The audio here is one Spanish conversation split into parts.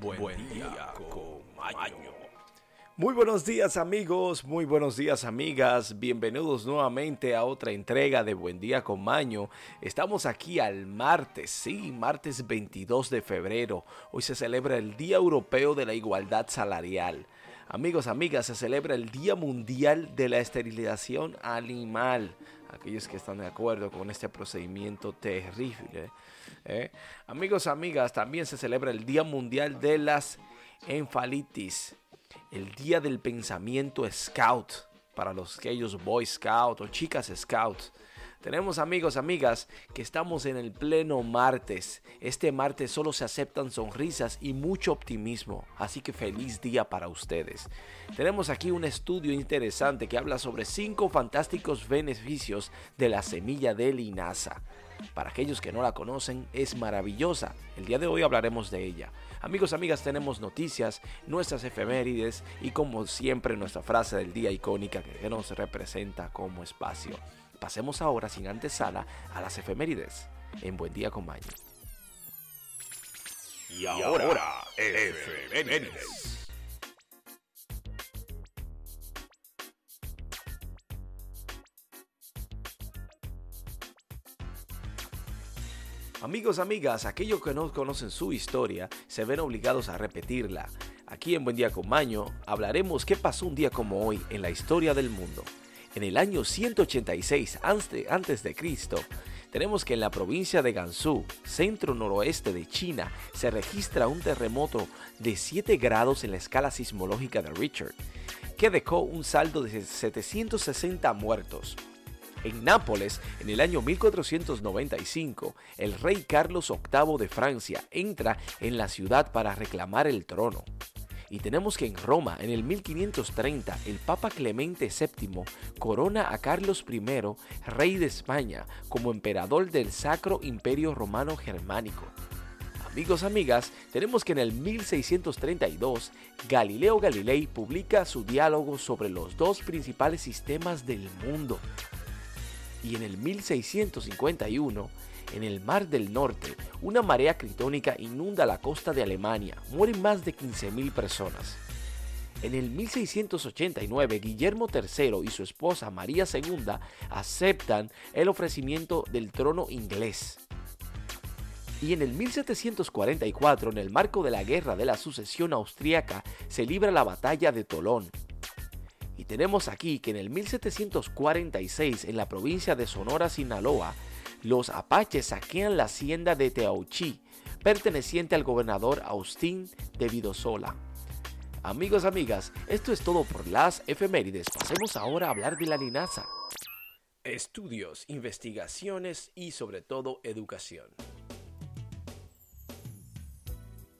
Buen, día, con Maño. Muy buenos días amigos, muy buenos días amigas, bienvenidos nuevamente a otra entrega de Buen Día con Maño. Estamos aquí al martes, sí, martes 22 de febrero. Hoy se celebra el Día Europeo de la Igualdad Salarial. Amigos, amigas, se celebra el Día Mundial de la Esterilización Animal. Aquellos que están de acuerdo con este procedimiento terrible. ¿eh? Amigos, amigas, también se celebra el Día Mundial de las Enfalitis el día del pensamiento scout para los aquellos boy scout o chicas scout. Tenemos amigos, amigas, que estamos en el pleno martes. Este martes solo se aceptan sonrisas y mucho optimismo, así que feliz día para ustedes. Tenemos aquí un estudio interesante que habla sobre cinco fantásticos beneficios de la semilla de linaza. Para aquellos que no la conocen, es maravillosa. El día de hoy hablaremos de ella. Amigos, amigas, tenemos noticias, nuestras efemérides y como siempre nuestra frase del día icónica que nos representa como espacio. Pasemos ahora sin antesala a las efemérides en Buen Día con Maño. Y ahora, efemérides. Amigos, amigas, aquellos que no conocen su historia se ven obligados a repetirla. Aquí en Buen Día con Maño hablaremos qué pasó un día como hoy en la historia del mundo. En el año 186 antes de Cristo, tenemos que en la provincia de Gansu, centro noroeste de China, se registra un terremoto de 7 grados en la escala sismológica de Richard, que dejó un saldo de 760 muertos. En Nápoles, en el año 1495, el rey Carlos VIII de Francia entra en la ciudad para reclamar el trono. Y tenemos que en Roma, en el 1530, el Papa Clemente VII corona a Carlos I, rey de España, como emperador del Sacro Imperio Romano Germánico. Amigos, amigas, tenemos que en el 1632 Galileo Galilei publica su diálogo sobre los dos principales sistemas del mundo, y en el 1651, en el Mar del Norte, una marea critónica inunda la costa de Alemania, mueren más de 15.000 personas. En el 1689, Guillermo III y su esposa María II aceptan el ofrecimiento del trono inglés. Y en el 1744, en el marco de la Guerra de la Sucesión Austriaca, se libra la batalla de Tolón, y tenemos aquí que en el 1746 en la provincia de Sonora, Sinaloa, los apaches saquean la hacienda de Teauchi, perteneciente al gobernador Austin de Vidosola. Amigos, amigas, esto es todo por las efemérides. Pasemos ahora a hablar de la linaza. Estudios, investigaciones y sobre todo educación.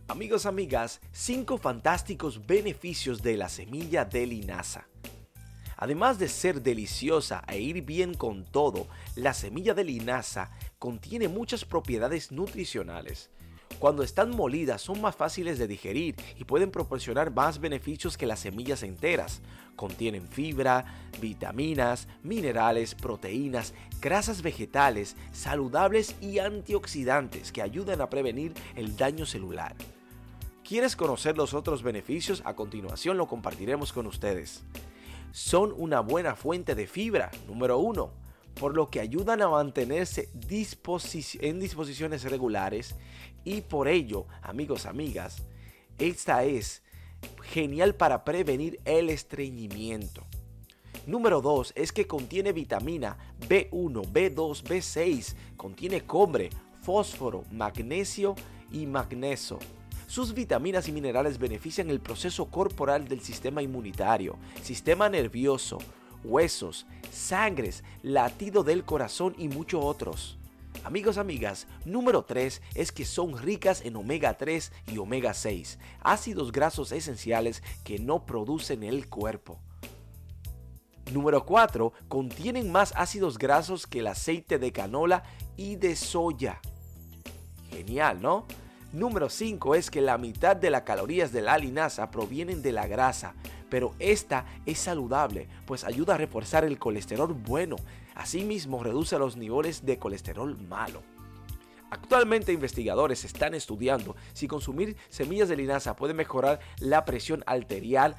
Amigos, amigas, 5 fantásticos beneficios de la semilla de linaza. Además de ser deliciosa e ir bien con todo, la semilla de linaza contiene muchas propiedades nutricionales. Cuando están molidas son más fáciles de digerir y pueden proporcionar más beneficios que las semillas enteras. Contienen fibra, vitaminas, minerales, proteínas, grasas vegetales, saludables y antioxidantes que ayudan a prevenir el daño celular. ¿Quieres conocer los otros beneficios? A continuación lo compartiremos con ustedes son una buena fuente de fibra, número uno, por lo que ayudan a mantenerse en disposiciones regulares y por ello, amigos, amigas, esta es genial para prevenir el estreñimiento. Número 2 es que contiene vitamina B1, B2, B6, contiene cobre, fósforo, magnesio y magnesio sus vitaminas y minerales benefician el proceso corporal del sistema inmunitario, sistema nervioso, huesos, sangres, latido del corazón y muchos otros. Amigos, amigas, número 3 es que son ricas en omega 3 y omega 6, ácidos grasos esenciales que no producen el cuerpo. Número 4. Contienen más ácidos grasos que el aceite de canola y de soya. Genial, ¿no? Número 5 es que la mitad de las calorías de la linaza provienen de la grasa, pero esta es saludable, pues ayuda a reforzar el colesterol bueno, asimismo reduce los niveles de colesterol malo. Actualmente investigadores están estudiando si consumir semillas de linaza puede mejorar la presión arterial,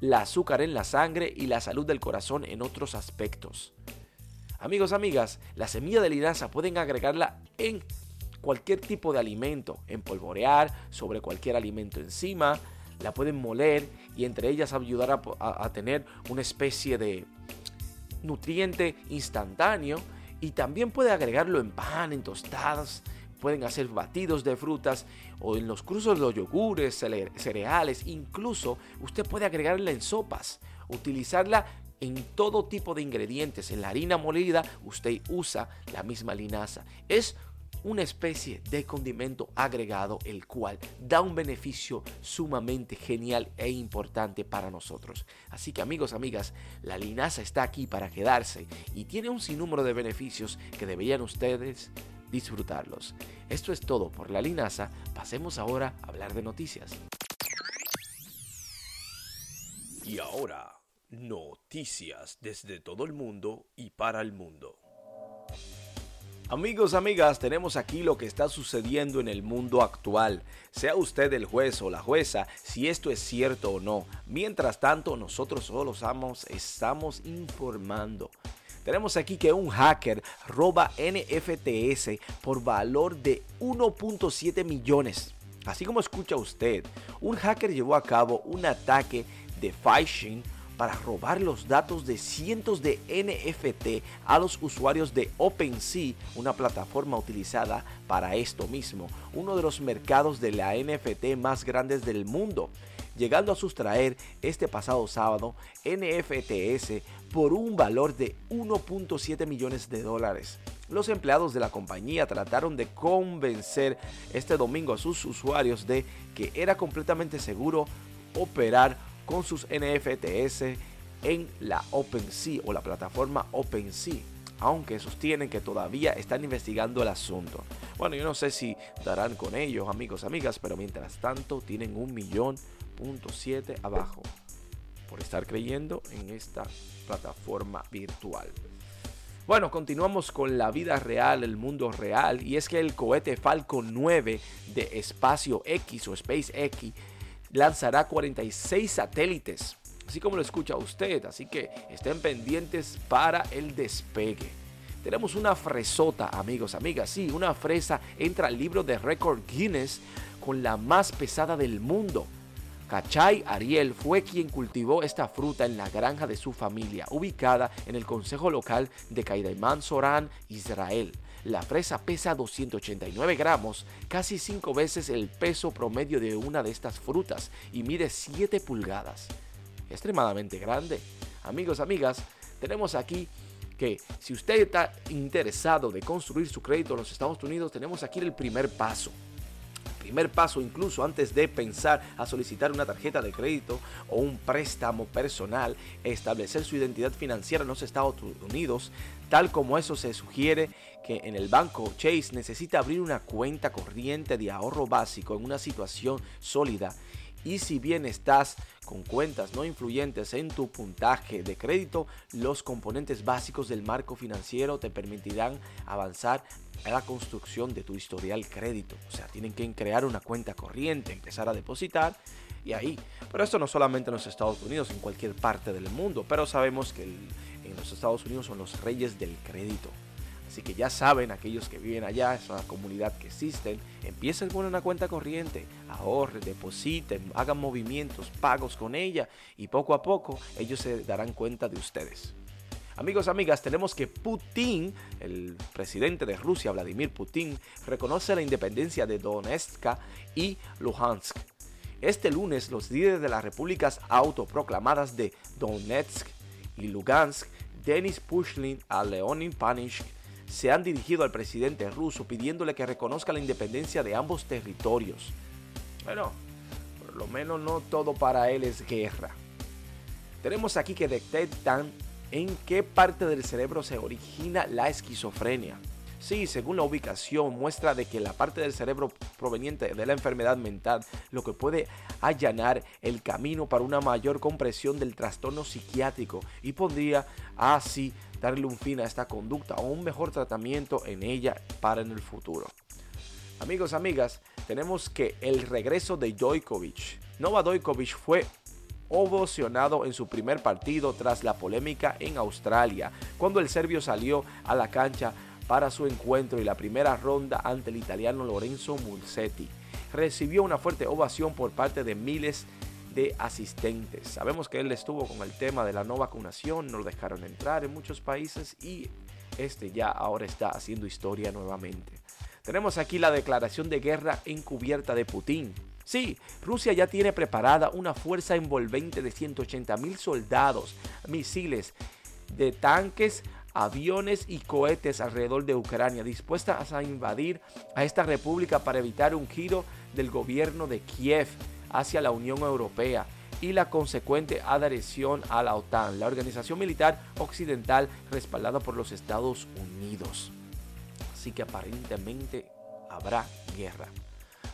el azúcar en la sangre y la salud del corazón en otros aspectos. Amigos, amigas, la semilla de linaza pueden agregarla en cualquier tipo de alimento, empolvorear sobre cualquier alimento encima, la pueden moler y entre ellas ayudar a, tener una especie de nutriente instantáneo y también puede agregarlo en pan, en tostadas, pueden hacer batidos de frutas o en los cruzos de los yogures, cereales, incluso usted puede agregarla en sopas, utilizarla en todo tipo de ingredientes. En la harina molida usted usa la misma linaza. Es una especie de condimento agregado el cual da un beneficio sumamente genial e importante para nosotros. Así que amigos, amigas, la linaza está aquí para quedarse y tiene un sinnúmero de beneficios que deberían ustedes disfrutarlos. Esto es todo por la linaza, pasemos ahora a hablar de noticias. Y ahora, noticias desde todo el mundo y para el mundo. Amigos, amigas, tenemos aquí lo que está sucediendo en el mundo actual. Sea usted el juez o la jueza, si esto es cierto o no. Mientras tanto, nosotros solo estamos, estamos informando. Tenemos aquí que un hacker roba NFTs por valor de 1.7 millones. Así como escucha usted, un hacker llevó a cabo un ataque de phishing para robar los datos de cientos de NFT a los usuarios de OpenSea, una plataforma utilizada para esto mismo, uno de los mercados de la NFT más grandes del mundo, llegando a sustraer este pasado sábado NFTs por un valor de 1.7 millones de dólares. Los empleados de la compañía trataron de convencer este domingo a sus usuarios de que era completamente seguro operar con sus NFTs en la OpenSea o la plataforma OpenSea, aunque sostienen que todavía están investigando el asunto. Bueno, yo no sé si darán con ellos, amigos, amigas, pero mientras tanto tienen un millón punto siete abajo por estar creyendo en esta plataforma virtual. Bueno, continuamos con la vida real, el mundo real, y es que el cohete Falcon 9 de Espacio X o SpaceX lanzará 46 satélites, así como lo escucha usted, así que estén pendientes para el despegue. Tenemos una fresota, amigos, amigas, sí, una fresa entra al libro de récord Guinness con la más pesada del mundo. Cachay Ariel fue quien cultivó esta fruta en la granja de su familia, ubicada en el consejo local de Kaidaimán Során, Israel. La fresa pesa 289 gramos, casi 5 veces el peso promedio de una de estas frutas y mide 7 pulgadas. Extremadamente grande. Amigos, amigas, tenemos aquí que si usted está interesado de construir su crédito en los Estados Unidos, tenemos aquí el primer paso primer paso incluso antes de pensar a solicitar una tarjeta de crédito o un préstamo personal, establecer su identidad financiera en los Estados Unidos, tal como eso se sugiere que en el banco Chase necesita abrir una cuenta corriente de ahorro básico en una situación sólida y si bien estás con cuentas no influyentes en tu puntaje de crédito, los componentes básicos del marco financiero te permitirán avanzar a la construcción de tu historial crédito. O sea, tienen que crear una cuenta corriente, empezar a depositar y ahí. Pero esto no solamente en los Estados Unidos, en cualquier parte del mundo, pero sabemos que en los Estados Unidos son los reyes del crédito. Así que ya saben, aquellos que viven allá, esa comunidad que existen, empiecen con una cuenta corriente, ahorren, depositen, hagan movimientos, pagos con ella y poco a poco ellos se darán cuenta de ustedes. Amigos, amigas, tenemos que Putin, el presidente de Rusia, Vladimir Putin, reconoce la independencia de Donetsk y Luhansk. Este lunes, los líderes de las repúblicas autoproclamadas de Donetsk y Lugansk, Denis Pushlin a Leonin Panishk, se han dirigido al presidente ruso pidiéndole que reconozca la independencia de ambos territorios. Bueno, por lo menos no todo para él es guerra. Tenemos aquí que detectan en qué parte del cerebro se origina la esquizofrenia. Sí, según la ubicación, muestra de que la parte del cerebro proveniente de la enfermedad mental lo que puede allanar el camino para una mayor compresión del trastorno psiquiátrico y podría así darle un fin a esta conducta o un mejor tratamiento en ella para en el futuro. Amigos, amigas, tenemos que el regreso de Djokovic. Nova Djokovic fue ovacionado en su primer partido tras la polémica en Australia, cuando el serbio salió a la cancha para su encuentro y la primera ronda ante el italiano Lorenzo Mulsetti. Recibió una fuerte ovación por parte de miles de asistentes. Sabemos que él estuvo con el tema de la no vacunación, no lo dejaron entrar en muchos países y este ya ahora está haciendo historia nuevamente. Tenemos aquí la declaración de guerra encubierta de Putin. Sí, Rusia ya tiene preparada una fuerza envolvente de 180 mil soldados, misiles, de tanques, aviones y cohetes alrededor de Ucrania, dispuestas a invadir a esta república para evitar un giro del gobierno de Kiev hacia la Unión Europea y la consecuente adhesión a la OTAN, la organización militar occidental respaldada por los Estados Unidos. Así que aparentemente habrá guerra.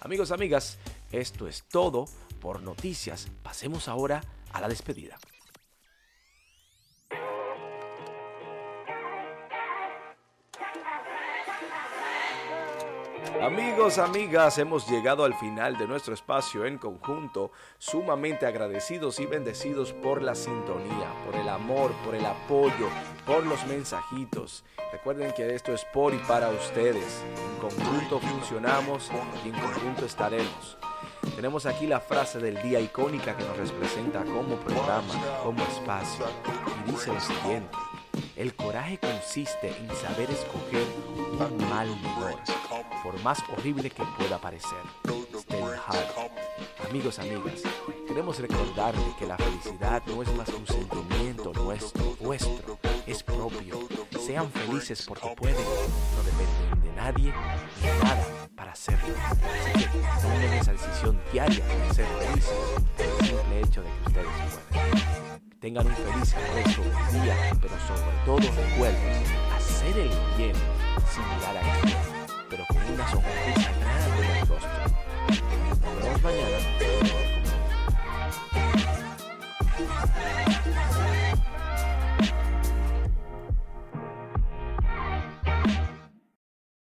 Amigos, amigas, esto es todo por noticias. Pasemos ahora a la despedida. Amigos, amigas, hemos llegado al final de nuestro espacio en conjunto, sumamente agradecidos y bendecidos por la sintonía, por el amor, por el apoyo, por los mensajitos. Recuerden que esto es por y para ustedes. En conjunto funcionamos y en conjunto estaremos. Tenemos aquí la frase del día icónica que nos representa como programa, como espacio. Y dice lo siguiente. El coraje consiste en saber escoger un mal menor, por más horrible que pueda parecer. Amigos, amigas, queremos recordarle que la felicidad no es más un sentimiento nuestro, vuestro, es propio. Sean felices porque pueden, no dependen de nadie ni nada para hacerlo. Así que tomen esa decisión diaria de ser felices por el simple hecho de que ustedes pueden. Tengan un feliz resto del día, pero sobre todo recuerden hacer el bien sin mirar a pero con una sonrisa grande en el rostro. Mañana.